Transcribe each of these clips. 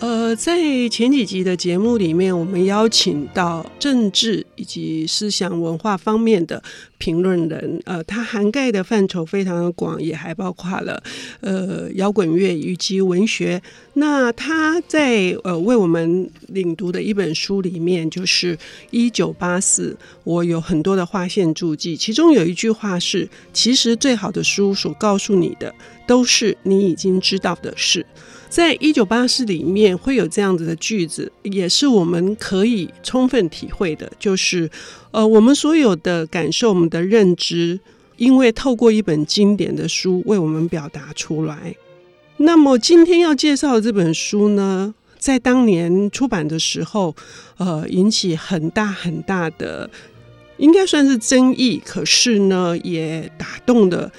呃，在前几集的节目里面，我们邀请到政治以及思想文化方面的评论人，呃，它涵盖的范畴非常的广，也还包括了呃摇滚乐以及文学。那他在呃为我们领读的一本书里面，就是《一九八四》，我有很多的划线注记，其中有一句话是：其实最好的书所告诉你的，都是你已经知道的事。在一九八四里面会有这样子的句子，也是我们可以充分体会的，就是呃，我们所有的感受、我们的认知，因为透过一本经典的书为我们表达出来。那么今天要介绍的这本书呢，在当年出版的时候，呃，引起很大很大的，应该算是争议，可是呢，也打动了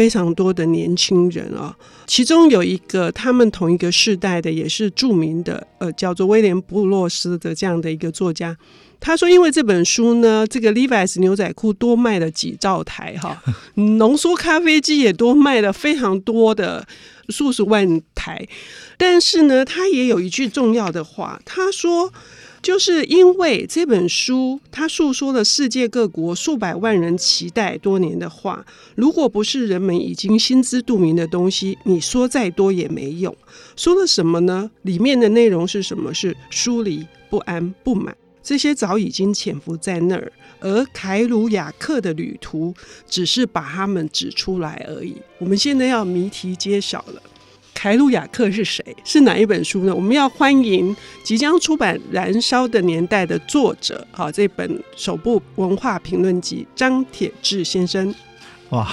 非常多的年轻人啊。其中有一个他们同一个世代的，也是著名的，呃，叫做威廉布洛斯的这样的一个作家。他说，因为这本书呢，这个 Levi's 牛仔裤多卖了几兆台哈，浓缩咖啡机也多卖了非常多的数十万台。但是呢，他也有一句重要的话，他说。就是因为这本书，它诉说了世界各国数百万人期待多年的话，如果不是人们已经心知肚明的东西，你说再多也没用。说了什么呢？里面的内容是什么？是疏离、不安、不满，这些早已经潜伏在那儿，而凯鲁亚克的旅途只是把它们指出来而已。我们现在要谜题揭晓了。凯鲁亚克是谁？是哪一本书呢？我们要欢迎即将出版《燃烧的年代》的作者，好，这本首部文化评论集张铁志先生。哇，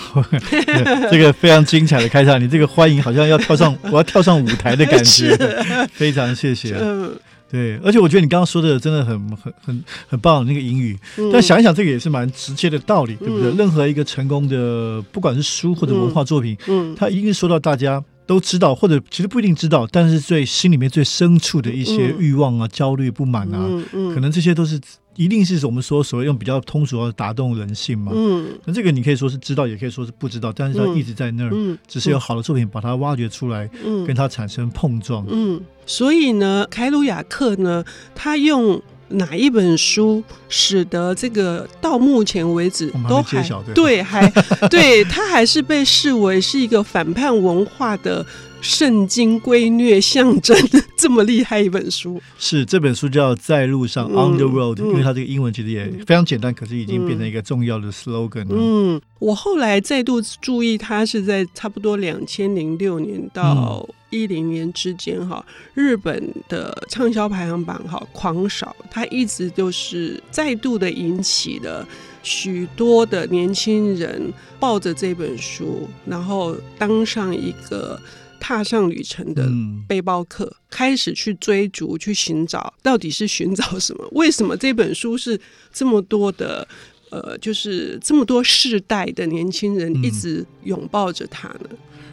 这个非常精彩的开场，你这个欢迎好像要跳上，我要跳上舞台的感觉，非常谢谢。嗯，对，而且我觉得你刚刚说的真的很很很很棒，那个英语。嗯、但想一想，这个也是蛮直接的道理，对不对？嗯、任何一个成功的，不管是书或者文化作品，嗯，它一定说到大家。都知道，或者其实不一定知道，但是最心里面最深处的一些欲望啊、嗯、焦虑、不满啊，嗯嗯、可能这些都是一定是我们说所谓用比较通俗的打动人性嘛。嗯，那这个你可以说是知道，也可以说是不知道，但是它一直在那儿，嗯、只是有好的作品把它挖掘出来，嗯、跟它产生碰撞。嗯，所以呢，凯鲁亚克呢，他用。哪一本书使得这个到目前为止都还对。还对他还是被视为是一个反叛文化的圣经规臬象征这么厉害一本书？是这本书叫《在路上》（On the Road），因为它这个英文其实也非常简单，可是已经变成一个重要的 slogan 了。嗯，我后来再度注意，它是在差不多两千零六年到。一零年之间，哈，日本的畅销排行榜哈狂少，它一直就是再度的引起了许多的年轻人抱着这本书，然后当上一个踏上旅程的背包客，嗯、开始去追逐、去寻找，到底是寻找什么？为什么这本书是这么多的？呃，就是这么多世代的年轻人一直拥抱着它呢？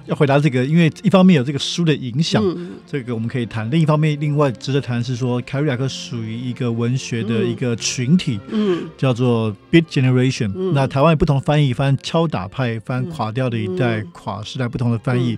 要回答这个，因为一方面有这个书的影响，嗯、这个我们可以谈；另一方面，另外值得谈是说，凯瑞亚克属于一个文学的一个群体，嗯，叫做 Beat Generation、嗯。那台湾有不同的翻译，翻敲打派，翻垮掉的一代，嗯、垮时代不同的翻译。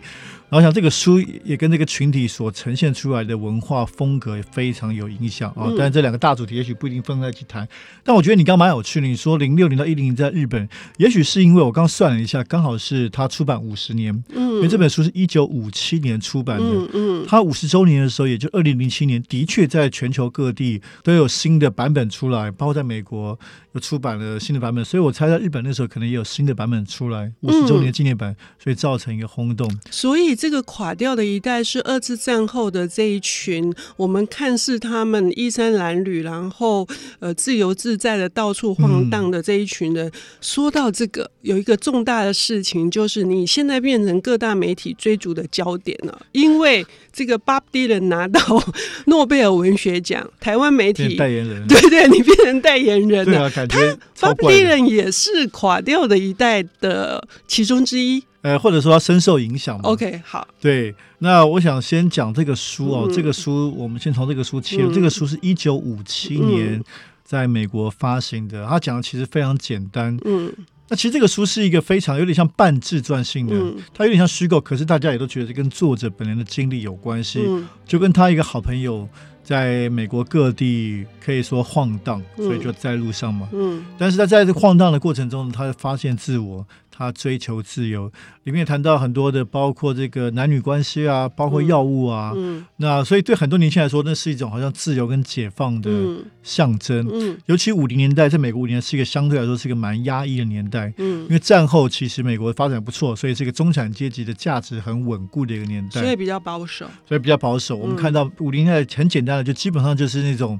嗯然后想这个书也跟这个群体所呈现出来的文化风格也非常有影响啊。但是这两个大主题也许不一定分开去谈。但我觉得你刚刚蛮有趣的，你说零六年到一零年在日本，也许是因为我刚算了一下，刚好是他出版五十年。嗯。因为这本书是一九五七年出版的。嗯嗯。他五十周年的时候，也就二零零七年，的确在全球各地都有新的版本出来，包括在美国又出版了新的版本。所以我猜在日本那时候可能也有新的版本出来，五十周年纪念版，所以造成一个轰动。所以。这个垮掉的一代是二次战后的这一群，我们看似他们衣衫褴褛，然后呃自由自在的到处晃荡的这一群人。嗯、说到这个，有一个重大的事情，就是你现在变成各大媒体追逐的焦点了，因为这个 Bob Dylan 拿到诺贝尔文学奖，台湾媒体代言人，对对，你变成代言人了。对啊，感觉他 Bob Dylan 也是垮掉的一代的其中之一。呃，或者说他深受影响。OK，好。对，那我想先讲这个书哦，嗯、这个书我们先从这个书切入。嗯、这个书是一九五七年在美国发行的，他讲的其实非常简单。嗯。那其实这个书是一个非常有点像半自传性的，嗯、它有点像虚构，可是大家也都觉得跟作者本人的经历有关系，嗯、就跟他一个好朋友在美国各地可以说晃荡，所以就在路上嘛。嗯，但是他在这晃荡的过程中，他会发现自我。他追求自由，里面也谈到很多的，包括这个男女关系啊，包括药物啊。嗯，嗯那所以对很多年轻人来说，那是一种好像自由跟解放的象征。嗯，嗯尤其五零年代，在美国五零年是一个相对来说是一个蛮压抑的年代。嗯，因为战后其实美国发展不错，所以这个中产阶级的价值很稳固的一个年代。所以比较保守。所以比较保守。嗯、我们看到五零年代很简单的，就基本上就是那种。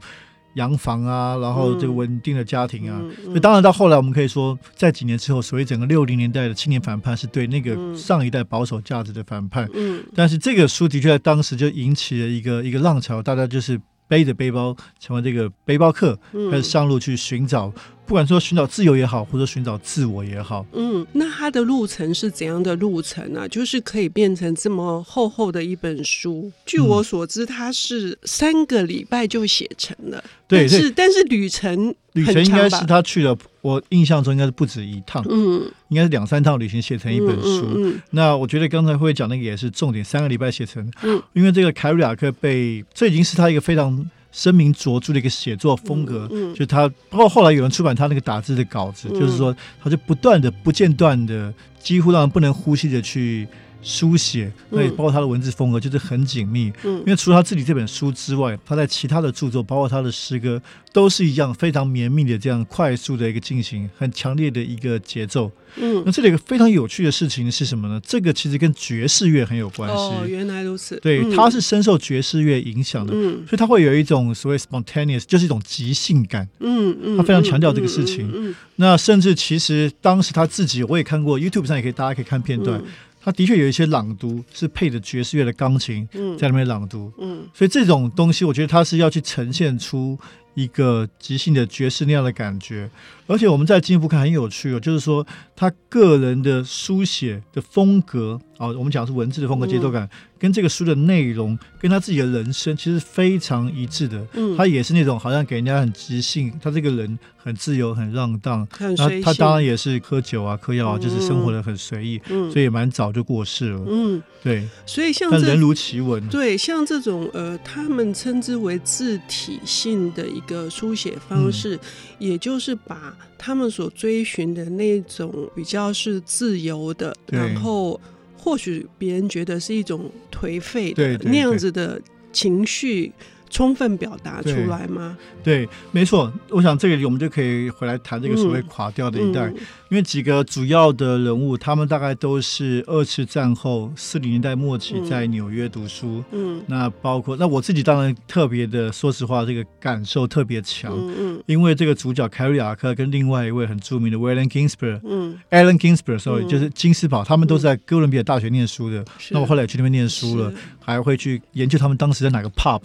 洋房啊，然后这个稳定的家庭啊，所以当然到后来，我们可以说，在几年之后，所谓整个六零年代的青年反叛，是对那个上一代保守价值的反叛。嗯，但是这个书的确在当时就引起了一个一个浪潮，大家就是背着背包，成为这个背包客，开始上路去寻找。不管说寻找自由也好，或者寻找自我也好，嗯，那他的路程是怎样的路程呢、啊？就是可以变成这么厚厚的一本书。据我所知，他是三个礼拜就写成了。对、嗯，但是但是旅程旅程应该是他去了，我印象中应该是不止一趟，嗯，应该是两三趟旅行写成一本书。嗯嗯嗯、那我觉得刚才会讲那个也是重点，三个礼拜写成，嗯，因为这个凯瑞亚克被这已经是他一个非常。声名卓著的一个写作风格，嗯嗯、就他，包括后来有人出版他那个打字的稿子，嗯、就是说，他就不断的、不间断的，几乎让人不能呼吸的去书写，那也包括他的文字风格，就是很紧密。嗯，因为除了他自己这本书之外，他在其他的著作，包括他的诗歌，都是一样非常绵密的这样快速的一个进行，很强烈的一个节奏。嗯，那这里一个非常有趣的事情是什么呢？这个其实跟爵士乐很有关系。哦，原来如此。对，他是深受爵士乐影响的，嗯，所以他会有一种所谓 spontaneous，就是一种即兴感。嗯嗯，他非常强调这个事情。嗯，那甚至其实当时他自己，我也看过 YouTube 上也可以，大家可以看片段。他的确有一些朗读是配着爵士乐的钢琴在那边朗读，嗯，嗯，所以这种东西，我觉得他是要去呈现出一个即兴的爵士那样的感觉。而且我们在进一步看很有趣哦，就是说他个人的书写的风格啊，我们讲的是文字的风格、节奏感，跟这个书的内容，跟他自己的人生其实非常一致的。嗯，他也是那种好像给人家很即兴，他这个人很自由、很浪荡。那。他当然也是喝酒啊、嗑药啊，就是生活的很随意。嗯，所以也蛮早就过世了。嗯，对。所以像这人如其文，对，像这种呃，他们称之为字体性的一个书写方式，嗯、也就是把。他们所追寻的那种比较是自由的，然后或许别人觉得是一种颓废的那样子的情绪。充分表达出来吗？对，对，没错。我想这个我们就可以回来谈这个所谓垮掉的一代，嗯嗯、因为几个主要的人物，他们大概都是二次战后四零年代末期在纽约读书。嗯，那包括那我自己当然特别的，说实话，这个感受特别强。嗯嗯，因为这个主角凯瑞亚克跟另外一位很著名的 Allen Ginsberg，嗯，Allen Ginsberg，sorry，、嗯、就是金斯堡，他们都是在哥伦比亚大学念书的。是那我后来也去那边念书了，还会去研究他们当时在哪个 pub。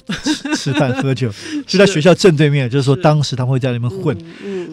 吃饭喝酒，就在学校正对面。就是说，当时他们会在那边混。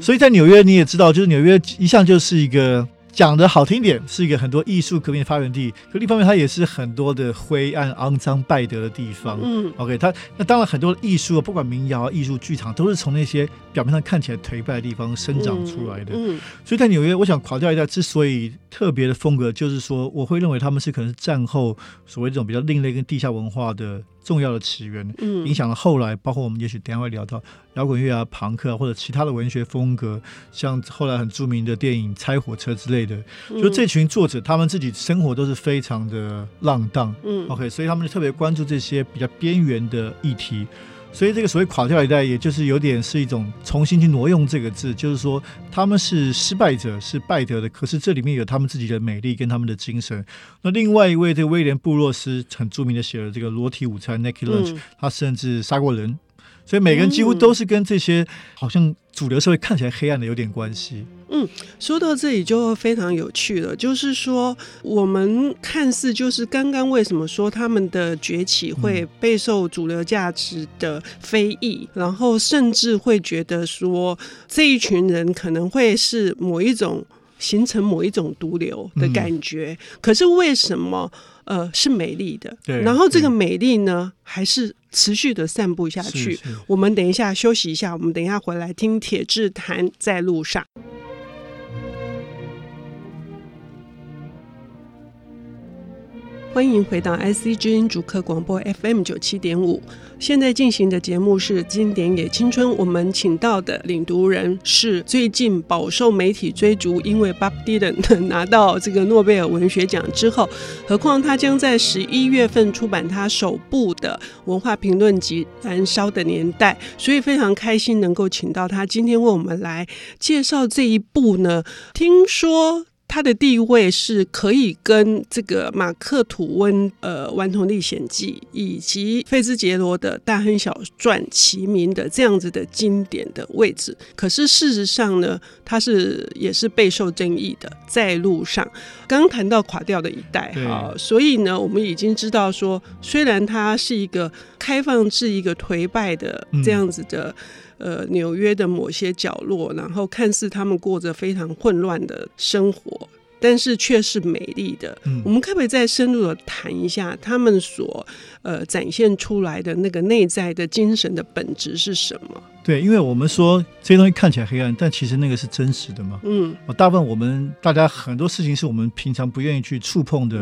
所以在纽约，你也知道，就是纽约一向就是一个讲的好听点，是一个很多艺术革命的发源地。可另一方面，它也是很多的灰暗、肮脏、败德的地方。嗯，OK，它那当然很多艺术，不管民谣、艺术剧场，都是从那些表面上看起来颓败的地方生长出来的。嗯，嗯所以在纽约，我想垮掉一代之所以特别的风格，就是说，我会认为他们是可能是战后所谓这种比较另类跟地下文化的。重要的起源，嗯，影响了后来，包括我们也许等下会聊到摇滚乐啊、朋克啊，或者其他的文学风格，像后来很著名的电影《拆火车》之类的。就这群作者，他们自己生活都是非常的浪荡，嗯，OK，所以他们就特别关注这些比较边缘的议题。所以这个所谓垮掉一代，也就是有点是一种重新去挪用这个字，就是说他们是失败者，是败德的，可是这里面有他们自己的美丽跟他们的精神。那另外一位这个威廉布洛斯很著名的写了这个裸体午餐 （Naked Lunch），他甚至杀过人。所以每个人几乎都是跟这些好像主流社会看起来黑暗的有点关系。嗯，说到这里就非常有趣了，就是说我们看似就是刚刚为什么说他们的崛起会备受主流价值的非议，嗯、然后甚至会觉得说这一群人可能会是某一种形成某一种毒瘤的感觉。嗯、可是为什么呃是美丽的？对。然后这个美丽呢，还是持续的散布下去。我们等一下休息一下，我们等一下回来听铁志谈在路上。欢迎回到 IC 之音主客广播 FM 九七点五，现在进行的节目是《经典也青春》。我们请到的领读人是最近饱受媒体追逐，因为 Bob Dylan 拿到这个诺贝尔文学奖之后，何况他将在十一月份出版他首部的文化评论集《燃烧的年代》，所以非常开心能够请到他今天为我们来介绍这一部呢。听说。他的地位是可以跟这个马克吐温呃《顽童历险记》以及费兹杰罗的大亨小传齐名的这样子的经典的位置。可是事实上呢，他是也是备受争议的。在路上，刚刚谈到垮掉的一代哈，所以呢，我们已经知道说，虽然他是一个开放至一个颓败的这样子的。嗯呃，纽约的某些角落，然后看似他们过着非常混乱的生活，但是却是美丽的。嗯，我们可不可以再深入的谈一下他们所呃展现出来的那个内在的精神的本质是什么？对，因为我们说这些东西看起来黑暗，但其实那个是真实的嘛。嗯，大部分我们大家很多事情是我们平常不愿意去触碰的，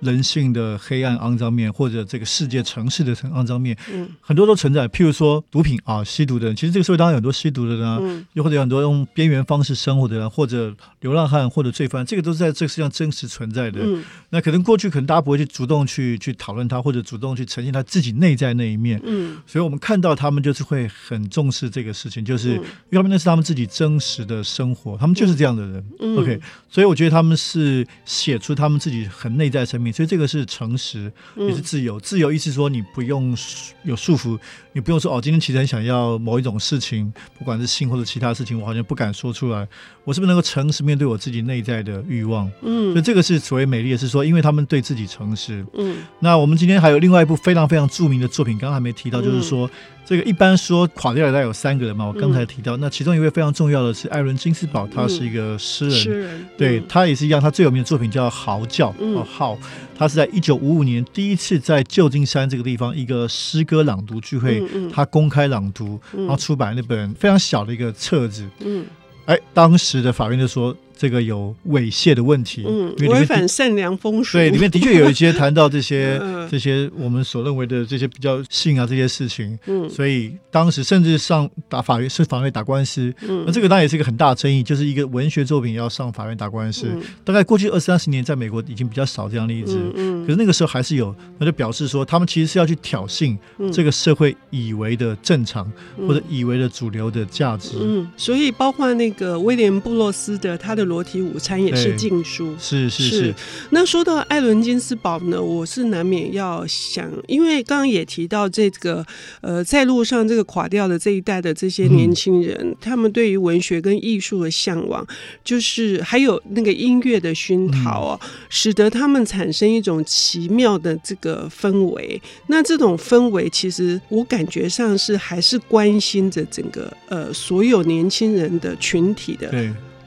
人性的黑暗肮脏面，或者这个世界城市的肮脏面，嗯，很多都存在。譬如说毒品啊，吸毒的人，其实这个社会当然有很多吸毒的人啊，嗯，又或者有很多用边缘方式生活的人，或者流浪汉或者罪犯，这个都是在这个世界上真实存在的。嗯，那可能过去可能大家不会去主动去去讨论它，或者主动去呈现他自己内在那一面。嗯，所以我们看到他们就是会很重视。这个事情就是，因为他们那是他们自己真实的生活，他们就是这样的人。嗯、OK，所以我觉得他们是写出他们自己很内在生命，所以这个是诚实，也是自由。自由意思说你不用有束缚，你不用说哦，今天其实很想要某一种事情，不管是性或者其他事情，我好像不敢说出来。我是不是能够诚实面对我自己内在的欲望？嗯，所以这个是所谓美丽的是说，因为他们对自己诚实。嗯，那我们今天还有另外一部非常非常著名的作品，刚刚还没提到，就是说。这个一般说垮掉的大概有三个人嘛，我刚才提到，嗯、那其中一位非常重要的是艾伦金斯堡，他是一个诗人，诗人对他也是一样，他最有名的作品叫《嚎叫》嗯，哦，嚎，他是在一九五五年第一次在旧金山这个地方一个诗歌朗读聚会，他公开朗读，然后出版那本非常小的一个册子，嗯，哎，当时的法院就说。这个有猥亵的问题，嗯，违反善良风俗。对，里面的确有一些谈到这些 这些我们所认为的这些比较性啊这些事情，嗯，所以当时甚至上打法院是法院打官司，嗯，那这个当然也是一个很大的争议，就是一个文学作品要上法院打官司，嗯，大概过去二三十年在美国已经比较少这样的例子，嗯，可是那个时候还是有，那就表示说他们其实是要去挑衅这个社会以为的正常或者以为的主流的价值，嗯，所以包括那个威廉布洛斯的他的。裸体午餐也是禁书，是是是，是。那说到艾伦金斯堡呢，我是难免要想，因为刚刚也提到这个，呃，在路上这个垮掉的这一代的这些年轻人，嗯、他们对于文学跟艺术的向往，就是还有那个音乐的熏陶哦，嗯、使得他们产生一种奇妙的这个氛围。那这种氛围，其实我感觉上是还是关心着整个呃所有年轻人的群体的。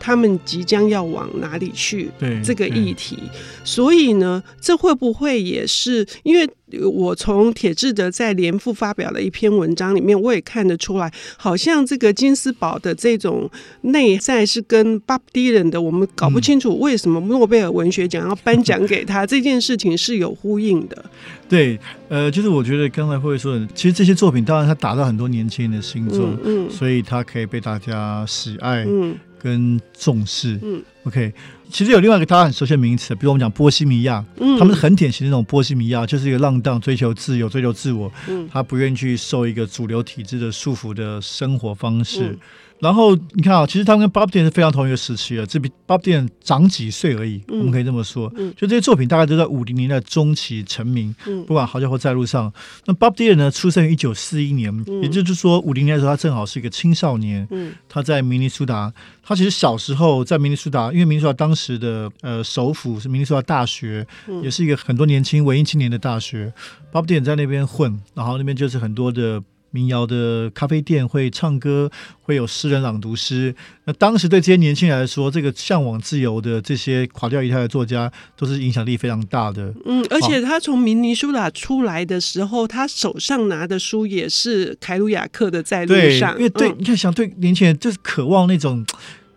对。他们即将要往哪里去？对这个议题，所以呢，这会不会也是因为我从铁志德在联复发表的一篇文章里面，我也看得出来，好像这个金斯堡的这种内在是跟 Bob Dylan 的，我们搞不清楚为什么诺贝尔文学奖要颁奖给他这件事情是有呼应的。对，呃，就是我觉得刚才会说的，其实这些作品当然它打到很多年轻人的心中，嗯，嗯所以它可以被大家喜爱，嗯。跟重视，嗯，OK，其实有另外一个大家很熟悉的名词，比如我们讲波西米亚，嗯，他们是很典型的那种波西米亚，就是一个浪荡、追求自由、追求自我，嗯，他不愿意去受一个主流体制的束缚的生活方式。嗯然后你看啊，其实他们跟 Bob Dylan 是非常同一个时期的，只比 Bob Dylan 长几岁而已，嗯、我们可以这么说。嗯、就这些作品大概都在五零年代中期成名，嗯、不管好家伙在路上。那 Bob Dylan 呢，出生于一九四一年，嗯、也就是说五零年的时候，他正好是一个青少年。嗯、他在明尼苏达，他其实小时候在明尼苏达，因为明尼苏达当时的呃首府是明尼苏达大学，嗯、也是一个很多年轻文艺青年的大学。Bob Dylan 在那边混，然后那边就是很多的。民谣的咖啡店，会唱歌，会有诗人朗读诗。那当时对这些年轻人来说，这个向往自由的这些垮掉一代的作家，都是影响力非常大的。嗯，而且他从明尼苏达出来的时候，他手上拿的书也是凯鲁亚克的《在路上》。对，因为对，你看，想对年轻人就是渴望那种。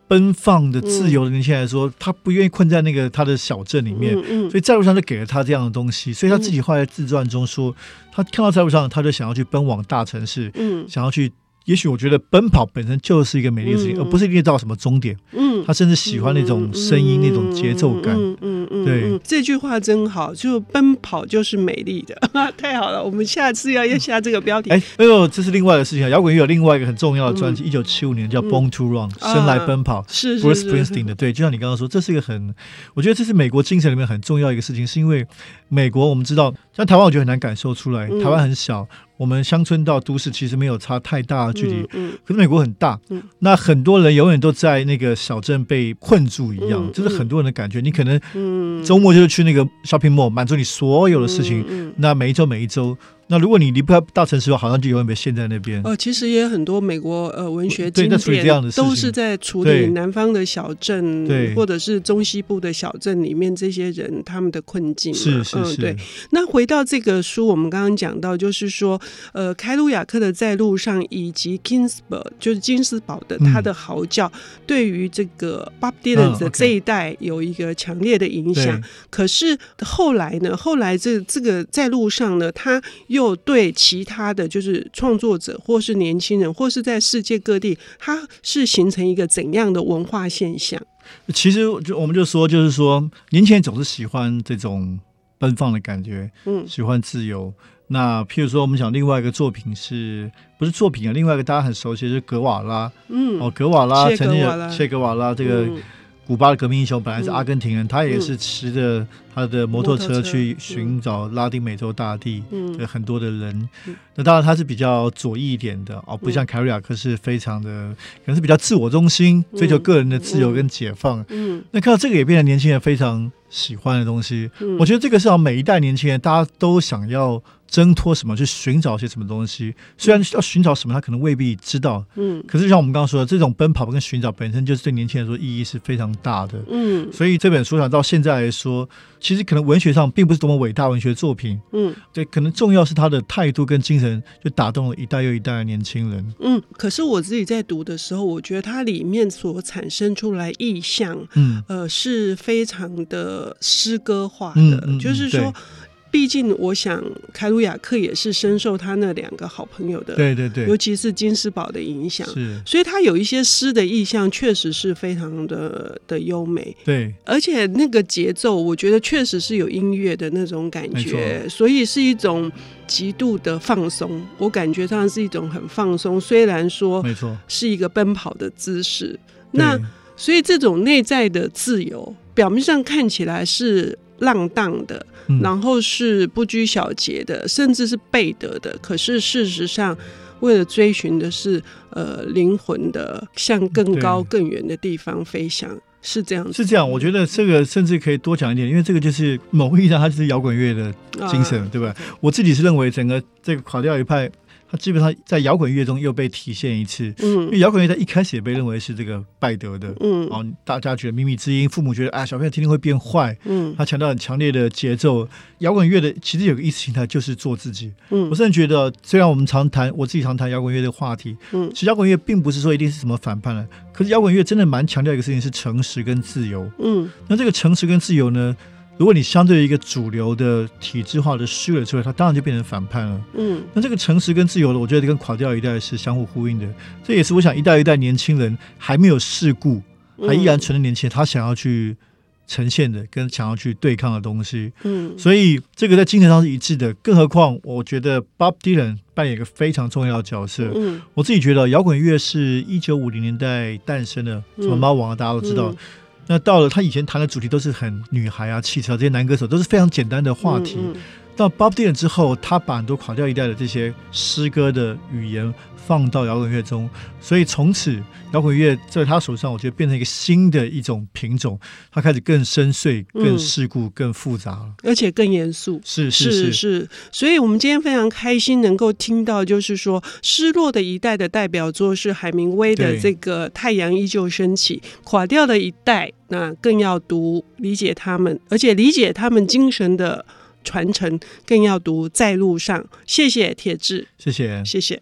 奔放的、自由的年轻人来说，嗯、他不愿意困在那个他的小镇里面，所以在路上就给了他这样的东西。所以他自己后来自传中说，嗯、他看到在路上，他就想要去奔往大城市，嗯、想要去。也许我觉得奔跑本身就是一个美丽的事情，嗯、而不是一定到什么终点。嗯，他甚至喜欢那种声音、嗯、那种节奏感。嗯嗯嗯，对嗯，这句话真好，就奔跑就是美丽的，太好了。我们下次要要下这个标题。哎，哎呦，这是另外的事情啊。摇滚乐有另外一个很重要的专辑，一九七五年叫《Born to Run》，生来奔跑，是 Bruce Springsteen 的。对，就像你刚刚说，这是一个很，我觉得这是美国精神里面很重要一个事情，是因为美国我们知道，像台湾，我觉得很难感受出来，台湾很小。我们乡村到都市其实没有差太大的距离，嗯嗯、可是美国很大，嗯、那很多人永远都在那个小镇被困住一样，这、嗯、是很多人的感觉。嗯、你可能周末就是去那个 shopping mall 满足你所有的事情，那每一周每一周。那如果你离不开大城市的话，好像就永远被陷在那边。呃，其实也有很多美国呃文学经典都是在处理南方的小镇，对，或者是中西部的小镇里面这些人他们的困境。是是是。对。那回到这个书，我们刚刚讲到，就是说，呃，开鲁亚克的在路上，以及 Ginsberg 就是金斯堡的他的嚎叫，对于这个 Bob Dylan 的这一代有一个强烈的影响。可是后来呢？后来这这个在路上呢，他。又对其他的就是创作者，或是年轻人，或是在世界各地，它是形成一个怎样的文化现象？其实就我们就说，就是说，年轻人总是喜欢这种奔放的感觉，嗯，喜欢自由。那譬如说，我们讲另外一个作品是不是作品啊？另外一个大家很熟悉的是格瓦拉，嗯，哦，格瓦拉曾经有切格瓦拉这个。嗯古巴的革命英雄本来是阿根廷人，嗯、他也是骑着他的摩托车去寻找拉丁美洲大地的很多的人。嗯、那当然他是比较左翼一点的哦，不像凯瑞亚克是非常的，可能是比较自我中心，追求个人的自由跟解放。嗯，嗯。那看到这个也变成年轻人非常喜欢的东西。嗯、我觉得这个是让每一代年轻人大家都想要。挣脱什么去寻找些什么东西？虽然要寻找什么，他可能未必知道。嗯，可是像我们刚刚说的，这种奔跑跟寻找本身就是对年轻人说意义是非常大的。嗯，所以这本书上到现在来说，其实可能文学上并不是多么伟大文学作品。嗯，对，可能重要是他的态度跟精神，就打动了一代又一代的年轻人。嗯，可是我自己在读的时候，我觉得它里面所产生出来意象，嗯，呃，是非常的诗歌化的，嗯嗯、就是说。毕竟，我想凯鲁亚克也是深受他那两个好朋友的，对对对，尤其是金斯堡的影响，是，所以他有一些诗的意象，确实是非常的的优美，对，而且那个节奏，我觉得确实是有音乐的那种感觉，所以是一种极度的放松，我感觉上是一种很放松，虽然说没错，是一个奔跑的姿势，那所以这种内在的自由，表面上看起来是浪荡的。然后是不拘小节的，甚至是背德的。可是事实上，为了追寻的是呃灵魂的向更高更远的地方飞翔，是这样子。是这样，我觉得这个甚至可以多讲一点，因为这个就是某个意义上，它就是摇滚乐的精神，啊、对吧？我自己是认为整个这个垮掉一派。他基本上在摇滚乐中又被体现一次，嗯，因为摇滚乐在一开始也被认为是这个败德的，嗯，哦，大家觉得秘密之音，父母觉得啊，小朋友听听会变坏，嗯，他强调很强烈的节奏。摇滚乐的其实有个意识形态就是做自己，嗯，我甚至觉得，虽然我们常谈，我自己常谈摇滚乐的话题，嗯，其实摇滚乐并不是说一定是什么反叛了，可是摇滚乐真的蛮强调一个事情是诚实跟自由，嗯，那这个诚实跟自由呢？如果你相对于一个主流的体制化的虚伪出来，它当然就变成反叛了。嗯，那这个诚实跟自由的，我觉得跟垮掉一代是相互呼应的。这也是我想一代一代年轻人还没有世故，还依然存的年轻人，他想要去呈现的，跟想要去对抗的东西。嗯，所以这个在精神上是一致的。更何况，我觉得 Bob Dylan 扮演一个非常重要的角色。嗯，我自己觉得摇滚乐是一九五零年代诞生的，什么猫王啊，大家都知道。嗯那到了他以前谈的主题都是很女孩啊、汽车这些男歌手都是非常简单的话题。到 Bob Dylan 之后，他把很多垮掉一代的这些诗歌的语言放到摇滚乐中，所以从此摇滚乐在他手上，我觉得变成一个新的一种品种，它开始更深邃、更世故、更复杂了，而且更严肃。是是是，是是，所以我们今天非常开心能够听到，就是说失落的一代的代表作是海明威的这个《太阳依旧升起》，垮掉的一代那更要读理解他们，而且理解他们精神的传承，更要读在路上。谢谢铁志，谢谢，谢谢。